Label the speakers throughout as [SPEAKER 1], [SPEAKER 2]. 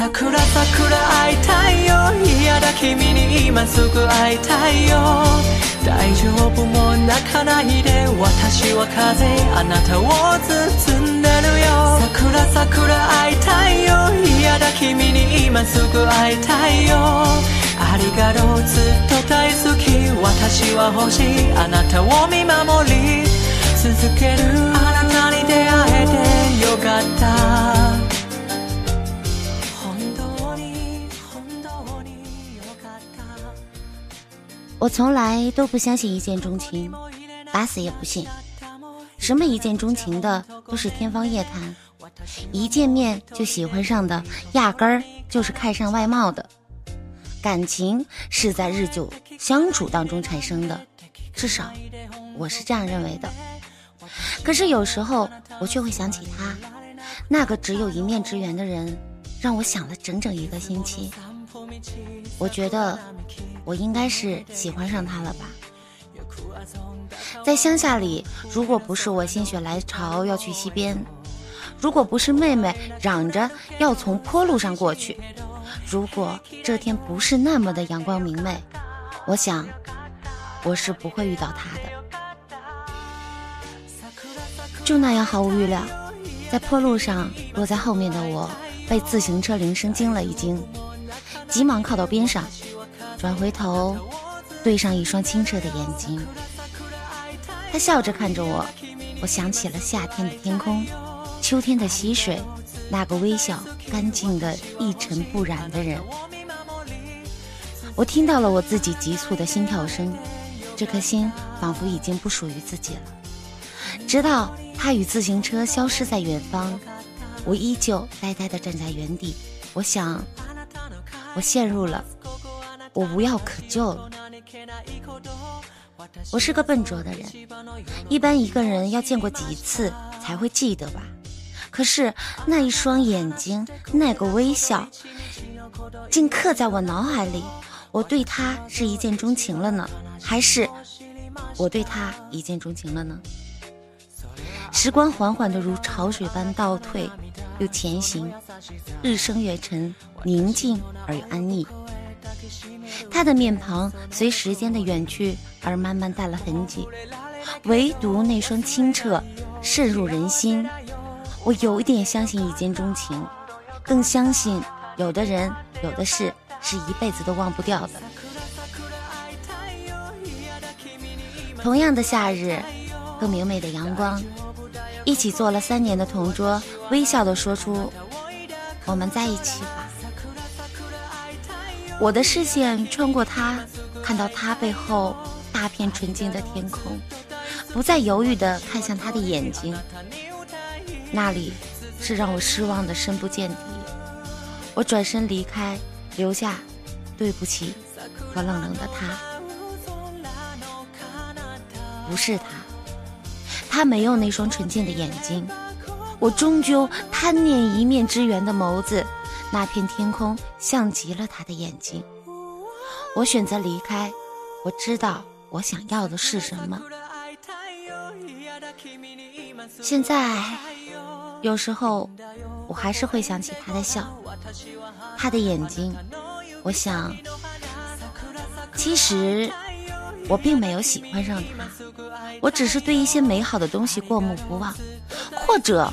[SPEAKER 1] 桜桜会いたいよ。嫌だ君に今すぐ会いたいよ。大丈夫も泣かないで私は風あなたを包んでるよ。桜桜会いたいよ。嫌だ君に今すぐ会いたいよ。ありがとうずっと大好き。私は欲しい。あなたを見守り。続ける。あなたに出会えてよかった。
[SPEAKER 2] 从来都不相信一见钟情，打死也不信。什么一见钟情的都是天方夜谭，一见面就喜欢上的，压根儿就是看上外貌的。感情是在日久相处当中产生的，至少我是这样认为的。可是有时候我却会想起他，那个只有一面之缘的人，让我想了整整一个星期。我觉得我应该是喜欢上他了吧。在乡下里，如果不是我心血来潮要去溪边，如果不是妹妹嚷着要从坡路上过去，如果这天不是那么的阳光明媚，我想我是不会遇到他的。就那样毫无预料，在坡路上落在后面的我，被自行车铃声惊了一惊，急忙靠到边上，转回头，对上一双清澈的眼睛。他笑着看着我，我想起了夏天的天空，秋天的溪水，那个微笑、干净的、一尘不染的人。我听到了我自己急促的心跳声，这颗心仿佛已经不属于自己了。直到他与自行车消失在远方，我依旧呆呆地站在原地。我想，我陷入了，我无药可救了。我是个笨拙的人，一般一个人要见过几次才会记得吧？可是那一双眼睛，那个微笑，竟刻在我脑海里。我对他是一见钟情了呢，还是我对他一见钟情了呢？时光缓缓的如潮水般倒退，又前行，日升月沉，宁静而又安逸。他的面庞随时间的远去而慢慢淡了痕迹，唯独那双清澈渗入人心。我有一点相信一见钟情，更相信有的人有的事是一辈子都忘不掉的。同样的夏日，更明媚的阳光，一起做了三年的同桌，微笑的说出：“我们在一起吧。”我的视线穿过他，看到他背后大片纯净的天空，不再犹豫地看向他的眼睛，那里是让我失望的深不见底。我转身离开，留下对不起和冷冷的他。不是他，他没有那双纯净的眼睛。我终究贪念一面之缘的眸子。那片天空像极了他的眼睛。我选择离开，我知道我想要的是什么。现在，有时候我还是会想起他的笑，他的眼睛。我想，其实我并没有喜欢上他，我只是对一些美好的东西过目不忘，或者。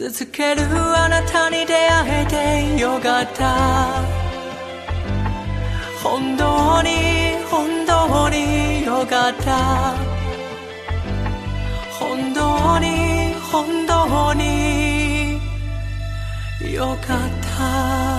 [SPEAKER 2] 続けるあなたに出会えてよかった。本当に本当によかった。本当に本当によかった。